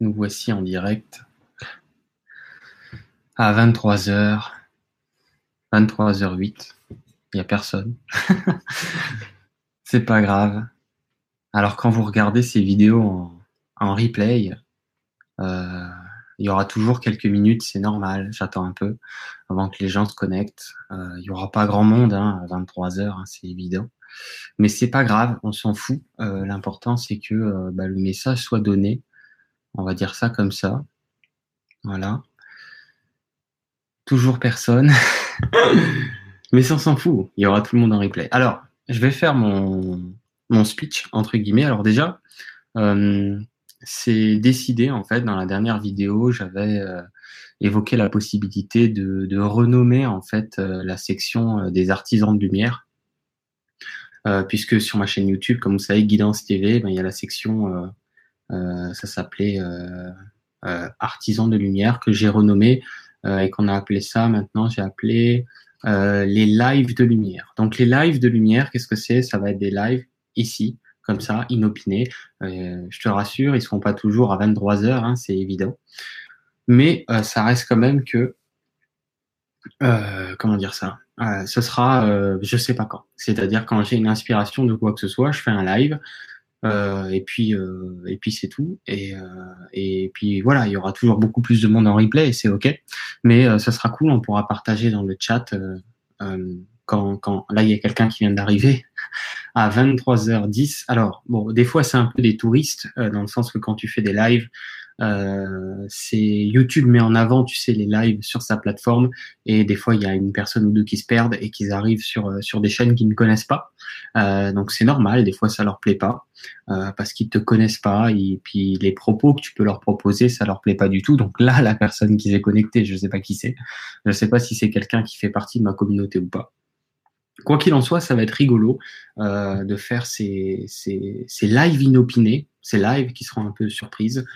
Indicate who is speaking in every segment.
Speaker 1: Nous voici en direct à 23h, 23h08. Il n'y a personne. C'est pas grave. Alors quand vous regardez ces vidéos en, replay, euh, il y aura toujours quelques minutes, c'est normal. J'attends un peu avant que les gens se connectent. Euh, il y aura pas grand monde hein, à 23 h hein, c'est évident. Mais c'est pas grave, on s'en fout. Euh, l'important c'est que bah, le message soit donné. On va dire ça comme ça. Voilà. Toujours personne. Mais ça, on s'en fout. Il y aura tout le monde en replay. Alors, je vais faire mon, mon speech, entre guillemets. Alors déjà, euh, c'est décidé, en fait, dans la dernière vidéo, j'avais euh, évoqué la possibilité de, renommer, en fait, euh, la section des artisans de lumière. puisque sur ma chaîne YouTube, comme vous savez, Guidance TV, ben, il y a la section, ça s'appelait Artisans de lumière, que j'ai renommé et qu'on a appelé ça maintenant, j'ai appelé euh, les lives de lumière. Donc les lives de lumière, qu'est-ce que c'est? Ça va être des lives ici, comme ça, inopinés. Euh, je te rassure, ils seront pas toujours à 23 heures, hein, c'est évident. Mais euh, ça reste quand même que, comment dire ça? Ce sera, je sais pas quand. C'est-à-dire quand j'ai une inspiration de quoi que ce soit, je fais un live. Euh, et puis, euh, et puis c'est tout. Et, euh, et puis voilà, il y aura toujours beaucoup plus de monde en replay et c'est ok. Mais ça sera cool, on pourra partager dans le chat. quand, quand là, il y a quelqu'un qui vient d'arriver à 23h10. Alors, bon, des fois, c'est un peu des touristes, dans le sens que quand tu fais des lives, euh, c'est YouTube met en avant, tu sais, les lives sur sa plateforme et des fois il y a une personne ou deux qui se perdent et qui arrivent sur euh, sur des chaînes qu'ils ne connaissent pas. Euh, donc c'est normal, des fois ça leur plaît pas euh, parce qu'ils te connaissent pas et puis les propos que tu peux leur proposer ça leur plaît pas du tout. Donc là la personne qui s'est connectée, je sais pas qui c'est, je sais pas si c'est quelqu'un qui fait partie de ma communauté ou pas. Quoi qu'il en soit, ça va être rigolo euh, de faire ces, ces, ces lives inopinés, ces lives qui seront un peu surprises,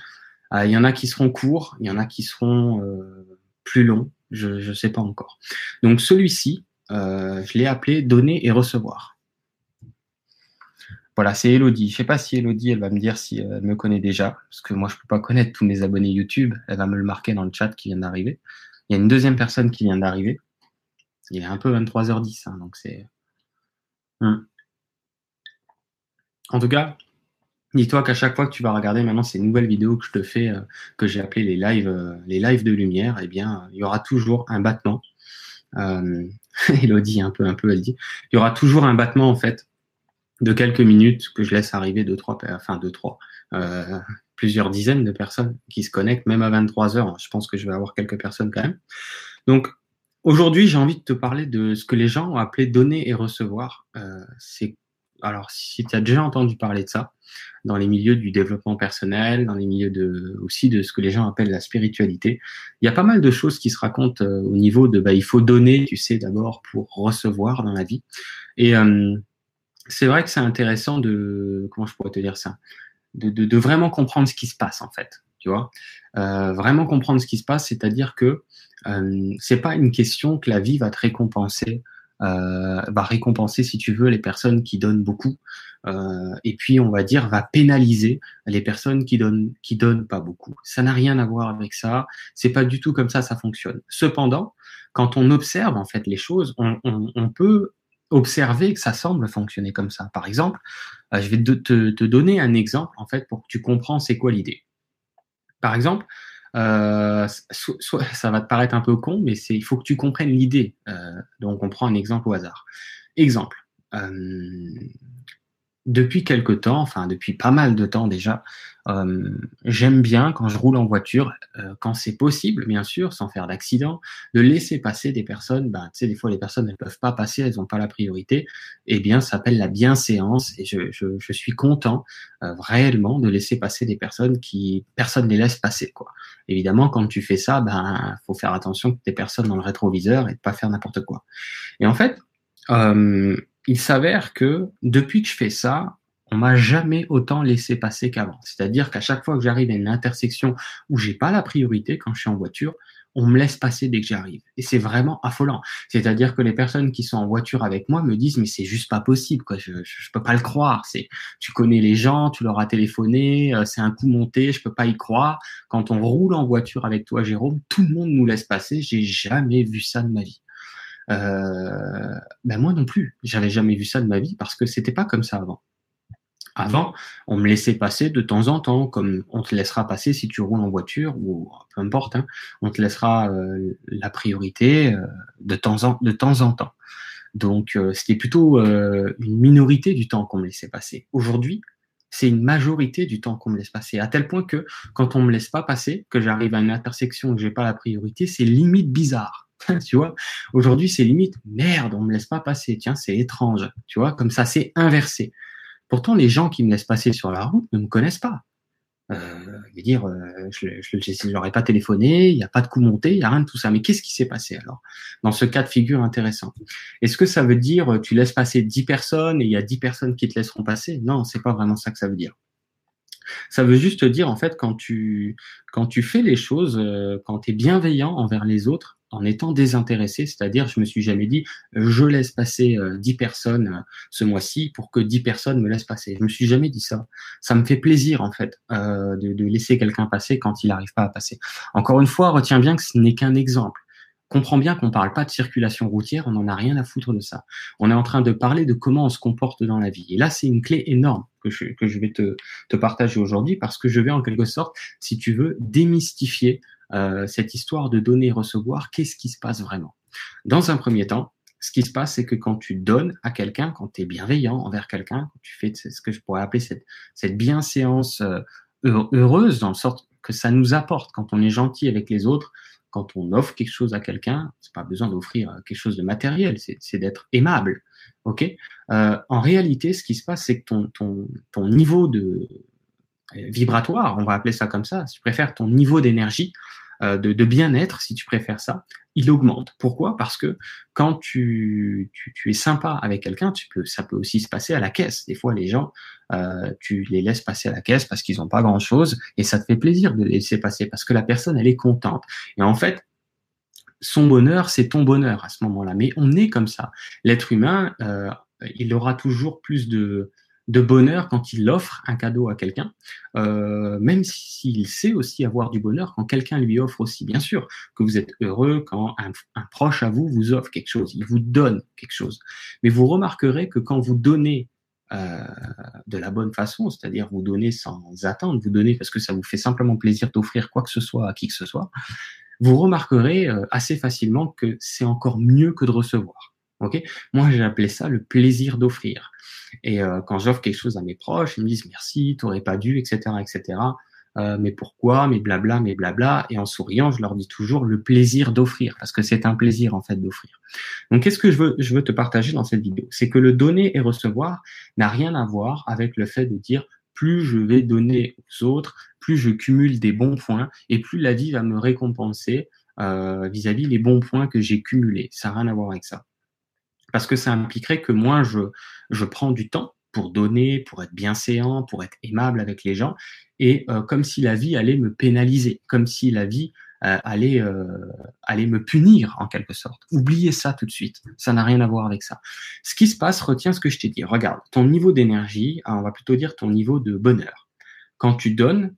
Speaker 1: euh, il y en a qui seront courts, il y en a qui seront euh, plus longs, je ne sais pas encore. Donc celui-ci, euh, je l'ai appelé donner et recevoir. Voilà, c'est Elodie. Je sais pas si Elodie, elle va me dire si elle me connaît déjà, parce que moi, je peux pas connaître tous mes abonnés YouTube. Elle va me le marquer dans le chat qui vient d'arriver. Il y a une deuxième personne qui vient d'arriver. Il est un peu 23h10, hein. Hum. En tout cas, Dis-toi qu'à chaque fois que tu vas regarder maintenant ces nouvelles vidéos que je te fais, euh, que j'ai appelées les lives, euh, les lives de lumière, eh bien, il y aura toujours un battement. Euh, Elodie, un peu, un peu, elle dit. Il y aura toujours un battement en fait de quelques minutes que je laisse arriver deux, trois, enfin deux, trois, euh, plusieurs dizaines de personnes qui se connectent, même à 23 heures. Je pense que je vais avoir quelques personnes quand même. Donc aujourd'hui, j'ai envie de te parler de ce que les gens ont appelé donner et recevoir. Euh, c'est alors si tu as déjà entendu parler de ça, dans les milieux du développement personnel, dans les milieux de, aussi de ce que les gens appellent la spiritualité. Il y a pas mal de choses qui se racontent euh, au niveau de, bah, il faut donner, tu sais, d'abord pour recevoir dans la vie. Et euh, c'est vrai que c'est intéressant de, comment je pourrais te dire ça, de, vraiment comprendre ce qui se passe en fait. Tu vois, euh, vraiment comprendre ce qui se passe, c'est-à-dire que euh, c'est pas une question que la vie va te récompenser euh, va récompenser, si tu veux, les personnes qui donnent beaucoup, euh, et puis on va dire va pénaliser les personnes qui donnent qui donnent pas beaucoup. Ça n'a rien à voir avec ça. C'est pas du tout comme ça ça fonctionne. Cependant, quand on observe en fait les choses, on peut observer que ça semble fonctionner comme ça. Par exemple, euh, je vais te, donner un exemple en fait pour que tu comprends c'est quoi l'idée. Par exemple, euh, ça va te paraître un peu con, mais c'est, il faut que tu comprennes l'idée. Euh, donc, on prend un exemple au hasard. Exemple. Depuis quelque temps, enfin depuis pas mal de temps déjà, euh, j'aime bien quand je roule en voiture, euh, quand c'est possible, bien sûr, sans faire d'accident, de laisser passer des personnes. Ben, tu sais, des fois les personnes ne peuvent pas passer, elles n'ont pas la priorité. Eh bien, ça s'appelle la bienséance et je, suis content euh, réellement de laisser passer des personnes qui personne les laisse passer. Quoi. Évidemment, quand tu fais ça, ben faut faire attention que des personnes dans le rétroviseur et de pas faire n'importe quoi. Et en fait. Il s'avère que depuis que je fais ça, on m'a jamais autant laissé passer qu'avant. C'est-à-dire qu'à chaque fois que j'arrive à une intersection où j'ai pas la priorité quand je suis en voiture, on me laisse passer dès que j'arrive. Et c'est vraiment affolant. C'est-à-dire que les personnes qui sont en voiture avec moi me disent mais c'est juste pas possible quoi. Je, je, peux pas le croire. C'est tu connais les gens, tu leur as téléphoné, euh, c'est un coup monté, je peux pas y croire. Quand on roule en voiture avec toi Jérôme, tout le monde nous laisse passer. J'ai jamais vu ça de ma vie. Euh, ben moi non plus. J'avais jamais vu ça de ma vie parce que c'était pas comme ça avant. Avant, on me laissait passer de temps en temps, comme on te laissera passer si tu roules en voiture ou peu importe. Hein, on te laissera euh, la priorité euh, de, temps en, de temps en temps. Donc, euh, c'était plutôt une minorité du temps qu'on me laissait passer. Aujourd'hui, c'est une majorité du temps qu'on me laisse passer. À tel point que quand on me laisse pas passer, que j'arrive à une intersection que j'ai pas la priorité, c'est limite bizarre. tu vois, aujourd'hui, c'est limite merde, on me laisse pas passer. Tiens, c'est étrange. Tu vois, comme ça, c'est inversé. Pourtant, les gens qui me laissent passer sur la route ne me connaissent pas. Euh, je veux dire, euh, je pas téléphoné, il n'y a pas de coup monté, il n'y a rien de tout ça. Mais qu'est-ce qui s'est passé alors dans ce cas de figure intéressant? Est-ce que ça veut dire euh, tu laisses passer 10 personnes et il y a 10 personnes qui te laisseront passer? Non, c'est pas vraiment ça que ça veut dire. Ça veut juste dire en fait quand tu quand tu fais les choses, euh, quand tu es bienveillant envers les autres, en étant désintéressé, c'est-à-dire je me suis jamais dit je laisse passer 10 euh, personnes euh, ce mois-ci pour que 10 personnes me laissent passer. Je me suis jamais dit ça. Ça me fait plaisir en fait euh, de, de, laisser quelqu'un passer quand il n'arrive pas à passer. Encore une fois, retiens bien que ce n'est qu'un exemple. Comprends bien qu'on parle pas de circulation routière, on n'en a rien à foutre de ça. On est en train de parler de comment on se comporte dans la vie. Et là, c'est une clé énorme que je, vais te, partager aujourd'hui parce que je vais en quelque sorte, si tu veux, démystifier euh, cette histoire de donner et recevoir, qu'est-ce qui se passe vraiment? Dans un premier temps, ce qui se passe, c'est que quand tu donnes à quelqu'un, quand tu es bienveillant envers quelqu'un, tu fais ce que je pourrais appeler cette, cette bienséance euh, heureuse, dans le sorte que ça nous apporte, quand on est gentil avec les autres, quand on offre quelque chose à quelqu'un, c'est pas besoin d'offrir euh, quelque chose de matériel, c'est d'être aimable. Euh, En réalité, ce qui se passe, c'est que ton, ton, ton niveau de vibratoire, on va appeler ça comme ça, si tu préfères ton niveau d'énergie, euh, de, bien-être, si tu préfères ça, il augmente. Pourquoi? Parce que quand tu, tu, es sympa avec quelqu'un, tu peux, ça peut aussi se passer à la caisse. Des fois, les gens, euh, tu les laisses passer à la caisse parce qu'ils n'ont pas grand-chose et ça te fait plaisir de les laisser passer parce que la personne, elle est contente. Et en fait, son bonheur, c'est ton bonheur à ce moment-là. Mais on est comme ça. L'être humain, euh, il aura toujours plus de, de bonheur quand il offre un cadeau à quelqu'un, euh, même s'il sait aussi avoir du bonheur quand quelqu'un lui offre aussi. Bien sûr que vous êtes heureux quand un, proche à vous vous offre quelque chose, il vous donne quelque chose. Mais vous remarquerez que quand vous donnez euh, de la bonne façon, c'est-à-dire vous donnez sans attendre, vous donnez parce que ça vous fait simplement plaisir d'offrir quoi que ce soit à qui que ce soit, vous remarquerez euh, assez facilement que c'est encore mieux que de recevoir. Ok? Moi, j'ai appelé ça le plaisir d'offrir. Et euh, quand j'offre quelque chose à mes proches, ils me disent merci, t'aurais pas dû, etc., etc. Euh, mais pourquoi, mais blabla, mais blabla. Et en souriant, je leur dis toujours le plaisir d'offrir, parce que c'est un plaisir en fait d'offrir. Donc, qu'est-ce que je veux, je veux te partager dans cette vidéo? C'est que le donner et recevoir n'a rien à voir avec le fait de dire plus je vais donner aux autres, plus je cumule des bons points et plus la vie va me récompenser euh, vis-à-vis les bons points que j'ai cumulés. Ça n'a rien à voir avec ça parce que ça impliquerait que moi, je, prends du temps pour donner, pour être bienséant, pour être aimable avec les gens, et euh, comme si la vie allait me pénaliser, comme si la vie euh, allait, euh, allait me punir en quelque sorte. Oubliez ça tout de suite, ça n'a rien à voir avec ça. Ce qui se passe, retiens ce que je t'ai dit. Regarde, ton niveau d'énergie, on va plutôt dire ton niveau de bonheur. Quand tu donnes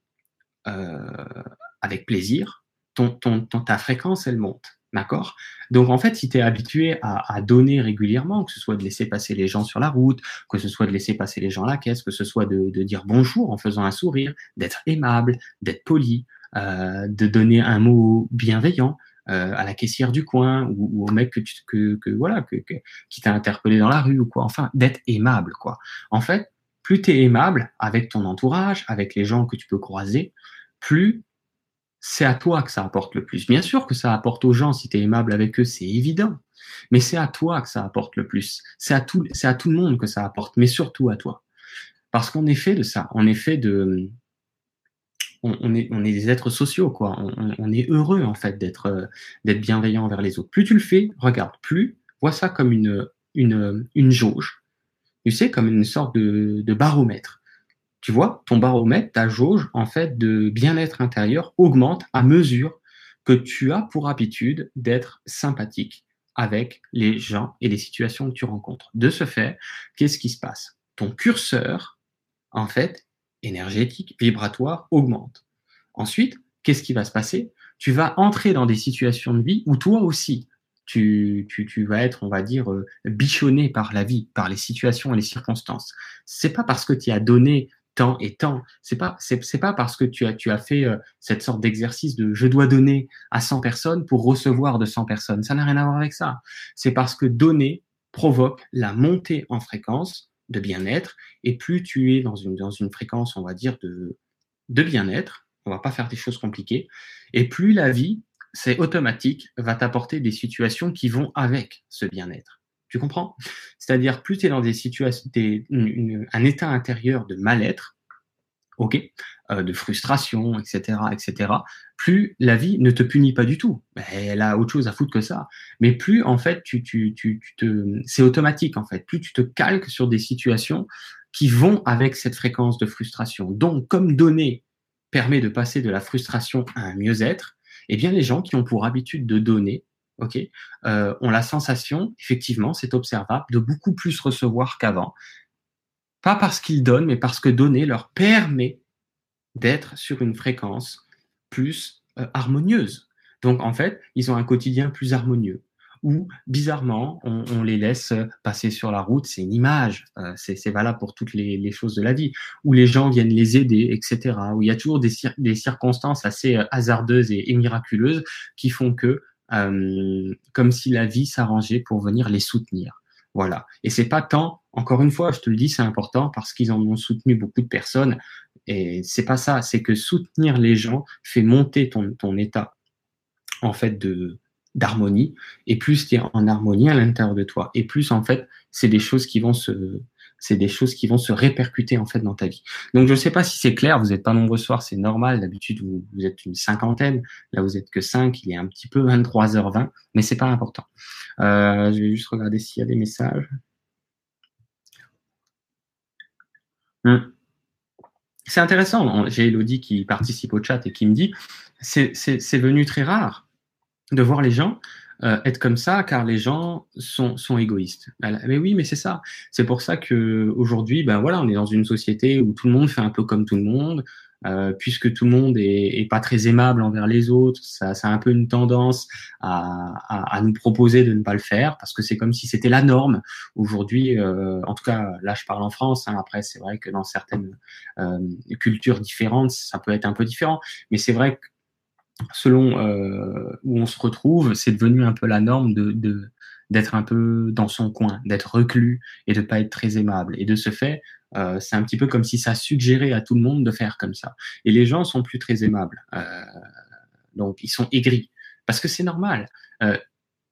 Speaker 1: avec plaisir, ton, ton, ta fréquence, elle monte. D'accord? Donc en fait, si tu es habitué à, donner régulièrement, que ce soit de laisser passer les gens sur la route, que ce soit de laisser passer les gens à la caisse, que ce soit de, dire bonjour en faisant un sourire, d'être aimable, d'être poli, euh, de donner un mot bienveillant euh, à la caissière du coin ou, au mec que, tu, voilà qui t'a interpellé dans la rue ou quoi, enfin d'être aimable quoi. En fait, plus tu es aimable avec ton entourage, avec les gens que tu peux croiser, plus c'est à toi que ça apporte le plus. Bien sûr que ça apporte aux gens si tu es aimable avec eux, c'est évident. Mais c'est à toi que ça apporte le plus. C'est à tout, le monde que ça apporte, mais surtout à toi. Parce qu'on est fait de ça. On est fait de, on, est, des êtres sociaux, quoi. On, est heureux, en fait, d'être, d'être bienveillant envers les autres. Plus tu le fais, regarde, plus, vois ça comme une, une, une jauge. Tu sais, comme une sorte de baromètre tu vois, ton baromètre, ta jauge, en fait, de bien-être intérieur augmente à mesure que tu as pour habitude d'être sympathique avec les gens et les situations que tu rencontres. De ce fait, qu'est-ce qui se passe? Ton curseur, en fait, énergétique, vibratoire, augmente. Ensuite, qu'est-ce qui va se passer? Tu vas entrer dans des situations de vie où toi aussi, tu, tu, tu, vas être, on va dire, euh, bichonné par la vie, par les situations et les circonstances. C'est pas parce que tu as donné tant et tant. C'est pas, c'est, pas parce que tu as, tu as fait euh, cette sorte d'exercice de je dois donner à 100 personnes pour recevoir de 100 personnes. Ça n'a rien à voir avec ça. C'est parce que donner provoque la montée en fréquence de bien-être et plus tu es dans une, dans une fréquence, on va dire, de, de bien-être, on va pas faire des choses compliquées, et plus la vie, c'est automatique, va t'apporter des situations qui vont avec ce bien-être. Comprends? C'est-à-dire, plus tu es dans des situations, un état intérieur de mal-être, ok, euh, de frustration, etc., etc., plus la vie ne te punit pas du tout. Elle a autre chose à foutre que ça. Mais plus, en fait, tu, tu, tu, tu te, c'est automatique, en fait. Plus tu te calques sur des situations qui vont avec cette fréquence de frustration. Donc, comme donner permet de passer de la frustration à un mieux-être, eh bien, les gens qui ont pour habitude de donner ok, euh, ont la sensation, effectivement, c'est observable, de beaucoup plus recevoir qu'avant. Pas parce qu'ils donnent, mais parce que donner leur permet d'être sur une fréquence plus euh, harmonieuse. Donc, en fait, ils ont un quotidien plus harmonieux. Ou, bizarrement, on, les laisse passer sur la route, c'est une image, euh, c'est valable pour toutes les, choses de la vie, où les gens viennent les aider, etc., où il y a toujours des, circonstances assez hasardeuses et miraculeuses qui font que euh, comme si la vie s'arrangeait pour venir les soutenir. Voilà. Et c'est pas tant, encore une fois, je te le dis, c'est important parce qu'ils en ont soutenu beaucoup de personnes. Et c'est pas ça, c'est que soutenir les gens fait monter ton, ton état, en fait, de, d'harmonie. Et plus tu es en harmonie à l'intérieur de toi. Et plus, en fait, c'est des choses qui vont se, c'est des choses qui vont se répercuter en fait dans ta vie. Donc je ne sais pas si c'est clair, vous n'êtes pas nombreux ce soir, c'est normal, d'habitude vous, êtes une cinquantaine, là vous êtes que 5, il est un petit peu 23h20, mais c'est pas important. Euh, je vais juste regarder s'il y a des messages. Hum. C'est intéressant, j'ai Elodie qui participe au chat et qui me dit, c'est venu très rare de voir les gens euh, être comme ça car les gens sont, sont égoïstes. Mais oui, mais c'est ça. C'est pour ça que aujourd'hui, ben voilà, on est dans une société où tout le monde fait un peu comme tout le monde. Euh, puisque tout le monde est, est, pas très aimable envers les autres, ça, ça a un peu une tendance à, à, à, nous proposer de ne pas le faire parce que c'est comme si c'était la norme. Aujourd'hui, euh, en tout cas, là je parle en France. Hein, après, c'est vrai que dans certaines euh, cultures différentes, ça peut être un peu différent, mais c'est vrai que selon euh, où on se retrouve, c'est devenu un peu la norme de, d'être un peu dans son coin, d'être reclus et de pas être très aimable. Et de ce fait, euh, c'est un petit peu comme si ça suggérait à tout le monde de faire comme ça. Et les gens sont plus très aimables. Euh, donc, ils sont aigris. Parce que c'est normal.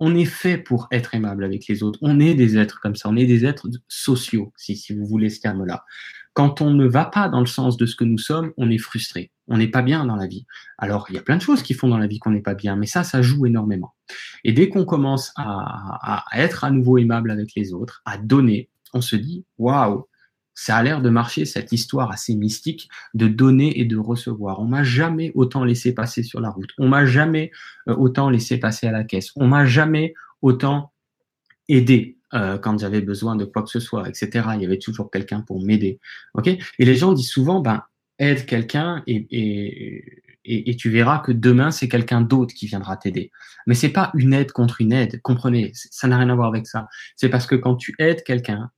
Speaker 1: on est fait pour être aimable avec les autres. On est des êtres comme ça. On est des êtres sociaux, si, si vous voulez ce terme-là. Quand on ne va pas dans le sens de ce que nous sommes, on est frustré. On n'est pas bien dans la vie. Alors, il y a plein de choses qui font dans la vie qu'on n'est pas bien, mais ça, ça joue énormément. Et dès qu'on commence à, être à nouveau aimable avec les autres, à donner, on se dit, waouh, ça a l'air de marcher cette histoire assez mystique de donner et de recevoir. On m'a jamais autant laissé passer sur la route. On m'a jamais euh, autant laissé passer à la caisse. On m'a jamais autant aidé. Euh, quand j'avais besoin de quoi que ce soit, etc. Il y avait toujours quelqu'un pour m'aider. Ok? Et les gens disent souvent, ben, aide quelqu'un et, et, et, tu verras que demain c'est quelqu'un d'autre qui viendra t'aider. Mais c'est pas une aide contre une aide. Comprenez? Ça n'a rien à voir avec ça. C'est parce que quand tu aides quelqu'un,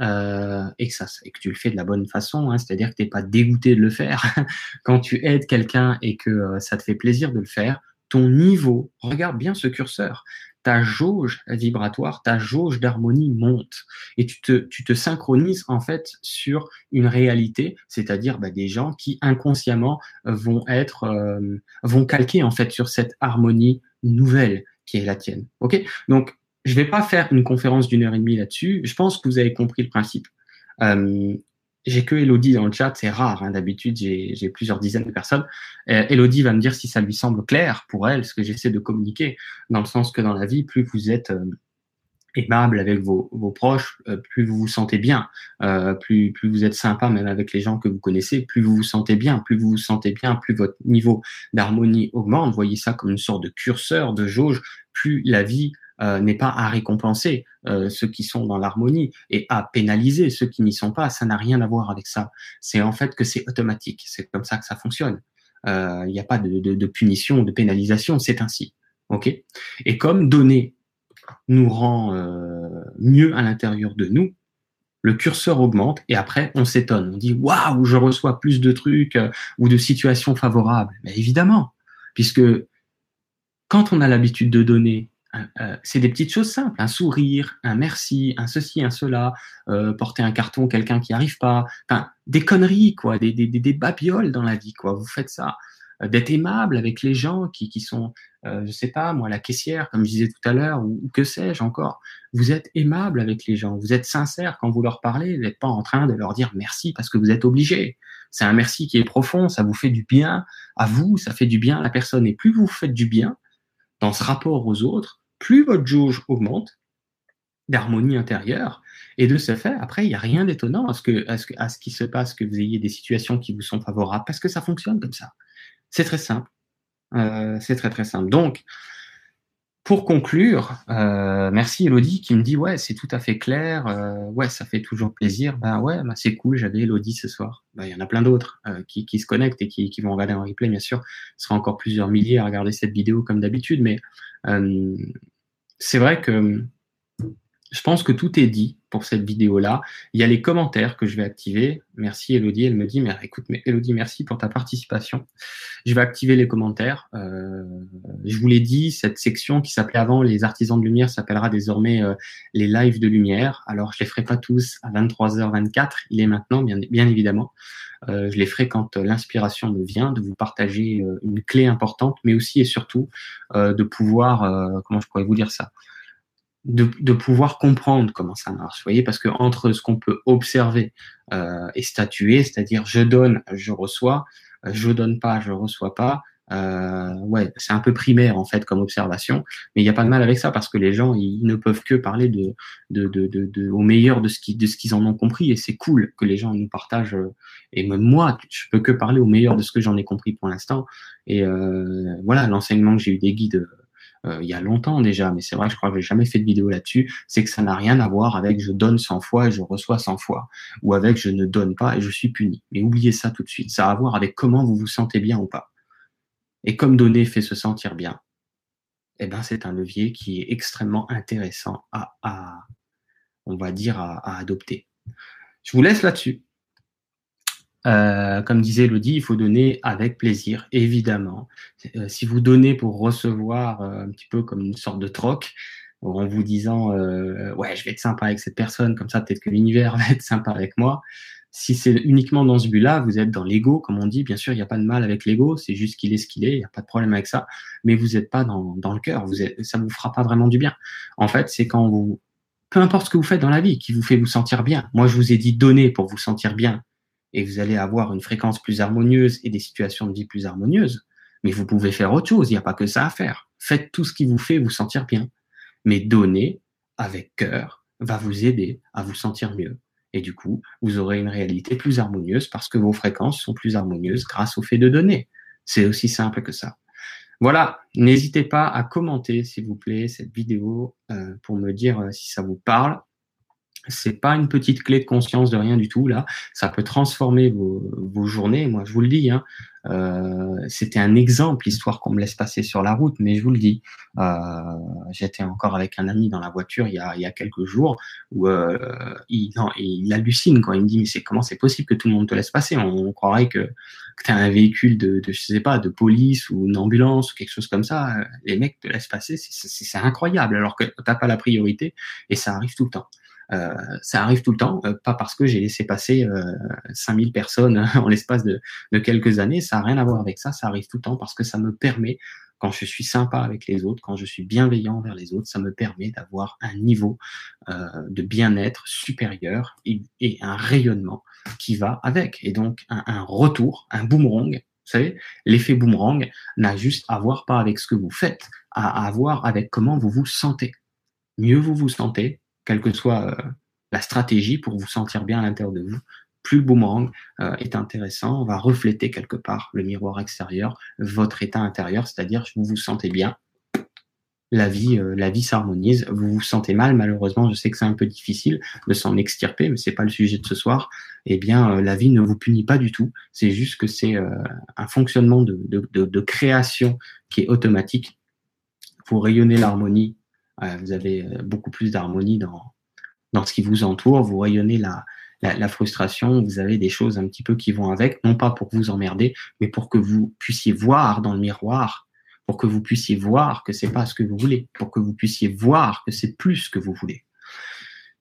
Speaker 1: euh, et que ça et que tu le fais de la bonne façon, hein, c'est-à-dire que tu n'es pas dégoûté de le faire. Quand tu aides quelqu'un et que euh, ça te fait plaisir de le faire, ton niveau, regarde bien ce curseur, ta jauge vibratoire, ta jauge d'harmonie monte et tu te, tu te synchronises en fait sur une réalité, c'est-à-dire bah, des gens qui inconsciemment vont être, euh, vont calquer en fait sur cette harmonie nouvelle qui est la tienne. Ok? Donc je vais pas faire une conférence d'une heure et demie là-dessus. Je pense que vous avez compris le principe. Euh, j'ai que Elodie dans le chat, c'est rare. Hein. D'habitude, j'ai plusieurs dizaines de personnes. Euh, Elodie va me dire si ça lui semble clair pour elle, ce que j'essaie de communiquer, dans le sens que dans la vie, plus vous êtes euh, aimable avec vos, proches, euh, plus vous vous sentez bien, euh, plus, plus vous êtes sympa même avec les gens que vous connaissez, plus vous vous sentez bien, plus vous vous sentez bien, plus votre niveau d'harmonie augmente. Voyez ça comme une sorte de curseur, de jauge, plus la vie euh, n'est pas à récompenser euh, ceux qui sont dans l'harmonie et à pénaliser ceux qui n'y sont pas. Ça n'a rien à voir avec ça. C'est en fait que c'est automatique. C'est comme ça que ça fonctionne. Il n'y a pas de, de, de punition, de pénalisation. C'est ainsi. Ok? Et comme donner nous rend euh, mieux à l'intérieur de nous, le curseur augmente et après on s'étonne. On dit waouh, je reçois plus de trucs euh, ou de situations favorables. Mais évidemment, puisque quand on a l'habitude de donner, euh, c'est des petites choses simples, un sourire, un merci, un ceci, un cela, porter un carton, quelqu'un qui arrive pas, enfin des conneries quoi, des, des, des babioles dans la vie quoi. Vous faites ça, d'être aimable avec les gens qui, qui sont euh, je sais pas, moi, la caissière, comme je disais tout à l'heure, ou, que sais-je encore. Vous êtes aimable avec les gens, vous êtes sincère quand vous leur parlez, vous n'êtes pas en train de leur dire merci parce que vous êtes obligé. C'est un merci qui est profond, ça vous fait du bien à vous, ça fait du bien à la personne. Et plus vous faites du bien dans ce rapport aux autres, plus votre jauge augmente d'harmonie intérieure. Et de ce fait, après, il n'y a rien d'étonnant à ce, que, à, ce, qui se passe, que vous ayez des situations qui vous sont favorables, parce que ça fonctionne comme ça. C'est très simple. Euh, c'est très très simple. Donc, pour conclure, euh, merci Elodie qui me dit ouais c'est tout à fait clair, euh, ouais ça fait toujours plaisir, ben ouais bah, c'est cool, j'avais Elodie ce soir. Ben, il y en a plein d'autres qui, qui, se connectent et qui, qui, vont regarder en replay bien sûr. Il sera encore plusieurs milliers à regarder cette vidéo comme d'habitude, mais c'est vrai que je pense que tout est dit pour cette vidéo-là. Il y a les commentaires que je vais activer. Merci Elodie. Elle me dit, mais écoute, Elodie, merci pour ta participation. Je vais activer les commentaires. Euh, je vous l'ai dit, cette section qui s'appelait avant les artisans de lumière s'appellera désormais euh, les lives de lumière. Alors, je les ferai pas tous à 23h24. Il est maintenant, bien, bien évidemment. Euh, je les ferai quand l'inspiration me vient de vous partager une clé importante, mais aussi et surtout de pouvoir, comment je pourrais vous dire ça, de, de, pouvoir comprendre comment ça marche. Vous voyez, parce que entre ce qu'on peut observer euh, et statuer, c'est-à-dire je donne, je reçois, euh, je donne pas, je reçois pas. Euh, ouais, c'est un peu primaire en fait comme observation, mais il n'y a pas de mal avec ça parce que les gens ils ne peuvent que parler de, de, de, de, au meilleur de ce qu'ils de ce qu'ils en ont compris et c'est cool que les gens nous partagent euh, et même moi je peux que parler au meilleur de ce que j'en ai compris pour l'instant et euh, voilà l'enseignement que j'ai eu des guides euh, il y a longtemps déjà, mais c'est vrai je crois que j'ai jamais fait de vidéo là-dessus, c'est que ça n'a rien à voir avec je donne 100 fois et je reçois 100 fois, ou avec je ne donne pas et je suis puni. Mais oubliez ça tout de suite. Ça a à voir avec comment vous vous sentez bien ou pas. Et comme donner fait se sentir bien, eh ben c'est un levier qui est extrêmement intéressant à, à on va dire, à adopter. Je vous laisse là-dessus. Euh, comme disait Elodie, il faut donner avec plaisir, évidemment. Euh, si vous donnez pour recevoir euh, un petit peu comme une sorte de troc, en vous disant ouais, je vais être sympa avec cette personne, comme ça peut-être que l'univers va être sympa avec moi. Si c'est uniquement dans ce but-là, vous êtes dans l'ego, comme on dit. Bien sûr, il n'y a pas de mal avec l'ego, c'est juste qu'il est ce qu'il est, il n'y a pas de problème avec ça. Mais vous n'êtes pas dans, dans le cœur, vous êtes, ça vous fera pas vraiment du bien. En fait, c'est quand vous, peu importe ce que vous faites dans la vie, qui vous fait vous sentir bien. Moi, je vous ai dit donner pour vous sentir bien et vous allez avoir une fréquence plus harmonieuse et des situations de vie plus harmonieuses. Mais vous pouvez faire autre chose, il n'y a pas que ça à faire. Faites tout ce qui vous fait vous sentir bien. Mais donner avec cœur va vous aider à vous sentir mieux. Et du coup, vous aurez une réalité plus harmonieuse parce que vos fréquences sont plus harmonieuses grâce au fait de donner. C'est aussi simple que ça. Voilà, n'hésitez pas à commenter, s'il vous plaît, cette vidéo euh, pour me dire euh, si ça vous parle c'est pas une petite clé de conscience de rien du tout là. Ça peut transformer vos, vos journées. Moi, je vous le dis. Hein, euh, C'était un exemple, l'histoire qu'on me laisse passer sur la route, mais je vous le dis. Euh, J'étais encore avec un ami dans la voiture il y a, il y a quelques jours où euh, il, non, il hallucine quand il me dit mais c'est comment c'est possible que tout le monde te laisse passer? On, croirait que, que tu as un véhicule de, de je sais pas de police ou une ambulance ou quelque chose comme ça. Les mecs te laissent passer, c'est incroyable alors que t'as pas la priorité et ça arrive tout le temps. Euh, ça arrive tout le temps, euh, pas parce que j'ai laissé passer euh, 5000 personnes en l'espace de, de, quelques années, ça n'a rien à voir avec ça, ça arrive tout le temps parce que ça me permet, quand je suis sympa avec les autres, quand je suis bienveillant envers les autres, ça me permet d'avoir un niveau euh, de bien-être supérieur et, et, un rayonnement qui va avec, et donc un, un retour, un boomerang. Vous savez, l'effet boomerang n'a juste à voir pas avec ce que vous faites, à, à voir avec comment vous vous sentez. mieux vous vous sentez, quelle que soit la stratégie pour vous sentir bien à l'intérieur de vous, plus le boomerang est intéressant, va refléter quelque part le miroir extérieur, votre état intérieur, c'est-à-dire vous vous sentez bien, la vie, euh, la vie s'harmonise. Vous vous sentez mal, malheureusement, je sais que c'est un peu difficile de s'en extirper, mais c'est pas le sujet de ce soir. Eh bien, euh, la vie ne vous punit pas du tout. C'est juste que c'est euh, un fonctionnement de, création qui est automatique. Pour rayonner l'harmonie, vous avez beaucoup plus d'harmonie dans, dans ce qui vous entoure. Vous rayonnez la, la, frustration, vous avez des choses un petit peu qui vont avec, non pas pour vous emmerder, mais pour que vous puissiez voir dans le miroir pour que vous puissiez voir que c'est pas ce que vous voulez, pour que vous puissiez voir que c'est plus ce que vous voulez.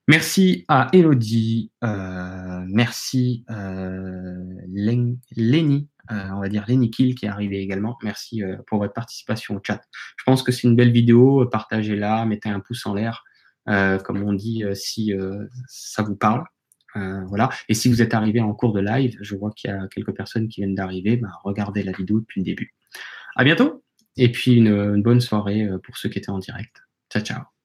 Speaker 1: Merci à Elodie, euh, merci euh, Lenny, euh, on va dire Lenny qui est arrivé également. Merci euh, pour votre participation au chat. Je pense que c'est une belle vidéo, partagez-la, mettez un pouce en l'air, euh, comme on dit, si ça vous parle. voilà. Et si vous êtes arrivé en cours de live, je vois qu'il y a quelques personnes qui viennent d'arriver, ben, regardez la vidéo depuis le début. À bientôt! Et puis une, bonne soirée euh, pour ceux qui étaient en direct. Ciao, ciao.